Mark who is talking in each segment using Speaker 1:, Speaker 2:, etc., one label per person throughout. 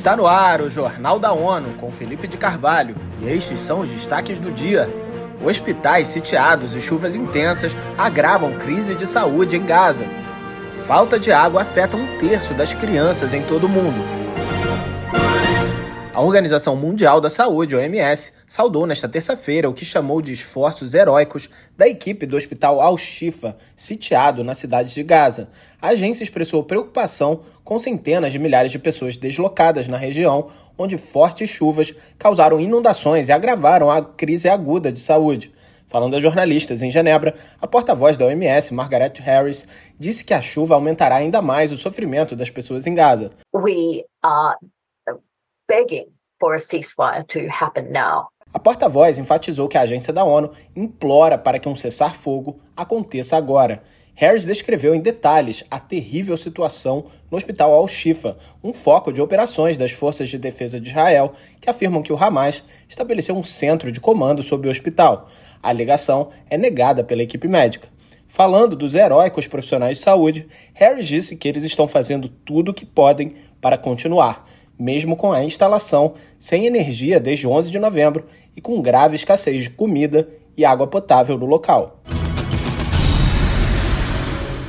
Speaker 1: Está no ar o Jornal da ONU com Felipe de Carvalho e estes são os destaques do dia. Hospitais sitiados e chuvas intensas agravam crise de saúde em Gaza. Falta de água afeta um terço das crianças em todo o mundo. A Organização Mundial da Saúde, OMS, saudou nesta terça-feira o que chamou de esforços heróicos da equipe do Hospital Al-Shifa, sitiado na cidade de Gaza. A agência expressou preocupação com centenas de milhares de pessoas deslocadas na região, onde fortes chuvas causaram inundações e agravaram a crise aguda de saúde. Falando a jornalistas em Genebra, a porta-voz da OMS, Margaret Harris, disse que a chuva aumentará ainda mais o sofrimento das pessoas em Gaza.
Speaker 2: We are begging for a ceasefire to happen now.
Speaker 1: A porta-voz enfatizou que a agência da ONU implora para que um cessar-fogo aconteça agora. Harris descreveu em detalhes a terrível situação no hospital Al-Shifa, um foco de operações das forças de defesa de Israel, que afirmam que o Hamas estabeleceu um centro de comando sobre o hospital. A alegação é negada pela equipe médica. Falando dos heróicos profissionais de saúde, Harris disse que eles estão fazendo tudo o que podem para continuar mesmo com a instalação sem energia desde 11 de novembro e com grave escassez de comida e água potável no local.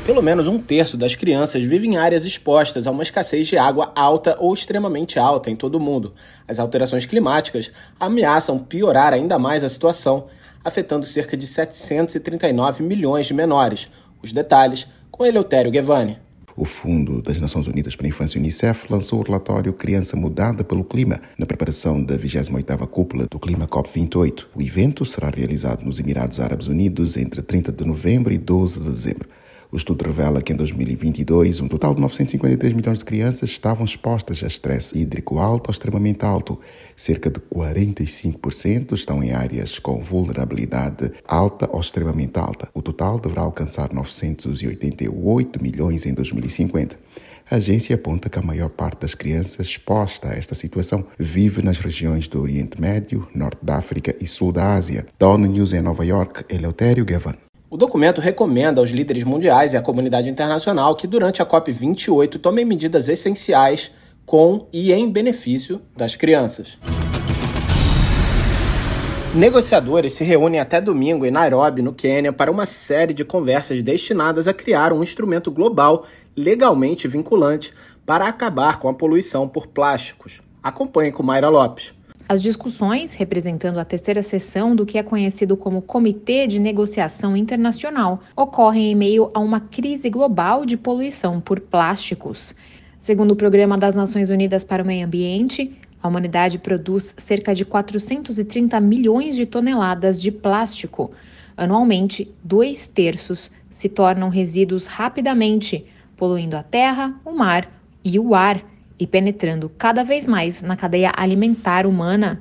Speaker 1: Pelo menos um terço das crianças vive em áreas expostas a uma escassez de água alta ou extremamente alta em todo o mundo. As alterações climáticas ameaçam piorar ainda mais a situação, afetando cerca de 739 milhões de menores. Os detalhes com Eleutério Guevani.
Speaker 3: O Fundo das Nações Unidas para a Infância Unicef lançou o relatório Criança Mudada pelo Clima na preparação da 28ª Cúpula do Clima COP28. O evento será realizado nos Emirados Árabes Unidos entre 30 de novembro e 12 de dezembro. O estudo revela que em 2022, um total de 953 milhões de crianças estavam expostas a estresse hídrico alto ou extremamente alto. Cerca de 45% estão em áreas com vulnerabilidade alta ou extremamente alta. O total deverá alcançar 988 milhões em 2050. A agência aponta que a maior parte das crianças exposta a esta situação vive nas regiões do Oriente Médio, Norte da África e Sul da Ásia. Da ONU News em Nova York, Eleutério Gavan.
Speaker 1: O documento recomenda aos líderes mundiais e à comunidade internacional que, durante a COP28, tomem medidas essenciais com e em benefício das crianças. Negociadores se reúnem até domingo em Nairobi, no Quênia, para uma série de conversas destinadas a criar um instrumento global legalmente vinculante para acabar com a poluição por plásticos. Acompanhe com Mayra Lopes.
Speaker 4: As discussões, representando a terceira sessão do que é conhecido como Comitê de Negociação Internacional, ocorrem em meio a uma crise global de poluição por plásticos. Segundo o Programa das Nações Unidas para o Meio Ambiente, a humanidade produz cerca de 430 milhões de toneladas de plástico. Anualmente, dois terços se tornam resíduos rapidamente, poluindo a terra, o mar e o ar e penetrando cada vez mais na cadeia alimentar humana.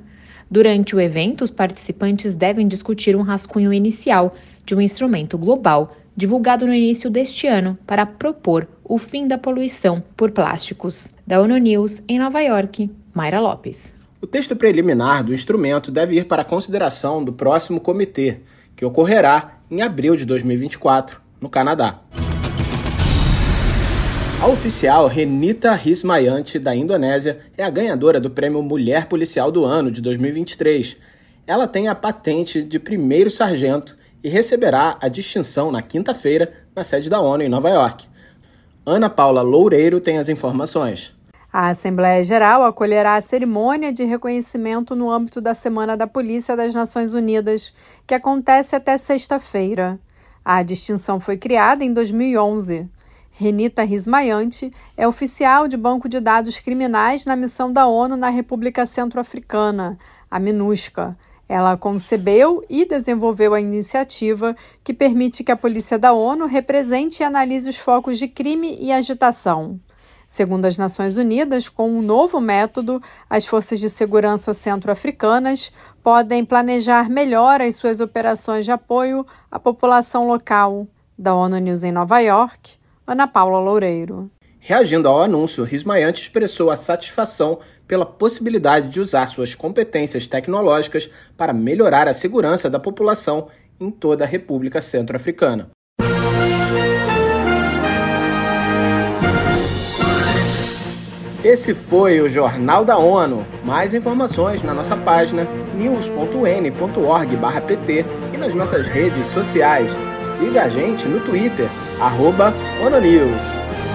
Speaker 4: Durante o evento, os participantes devem discutir um rascunho inicial de um instrumento global divulgado no início deste ano para propor o fim da poluição por plásticos. Da ONU News, em Nova York, Mayra Lopes.
Speaker 1: O texto preliminar do instrumento deve ir para consideração do próximo comitê, que ocorrerá em abril de 2024, no Canadá. A oficial Renita Rismayanti, da Indonésia, é a ganhadora do prêmio Mulher Policial do Ano de 2023. Ela tem a patente de primeiro sargento e receberá a distinção na quinta-feira na sede da ONU em Nova York. Ana Paula Loureiro tem as informações.
Speaker 5: A Assembleia Geral acolherá a cerimônia de reconhecimento no âmbito da Semana da Polícia das Nações Unidas, que acontece até sexta-feira. A distinção foi criada em 2011. Renita Rismaiante é oficial de banco de dados criminais na missão da ONU na República Centro-Africana, a MINUSCA. Ela concebeu e desenvolveu a iniciativa que permite que a Polícia da ONU represente e analise os focos de crime e agitação. Segundo as Nações Unidas, com um novo método, as forças de segurança centro-africanas podem planejar melhor as suas operações de apoio à população local. Da ONU News em Nova York, Ana Paula Loureiro.
Speaker 1: Reagindo ao anúncio, Rismaiante expressou a satisfação pela possibilidade de usar suas competências tecnológicas para melhorar a segurança da população em toda a República Centro-Africana. Esse foi o Jornal da ONU. Mais informações na nossa página news.n.org/pt nas nossas redes sociais. Siga a gente no Twitter, arroba ONUNews.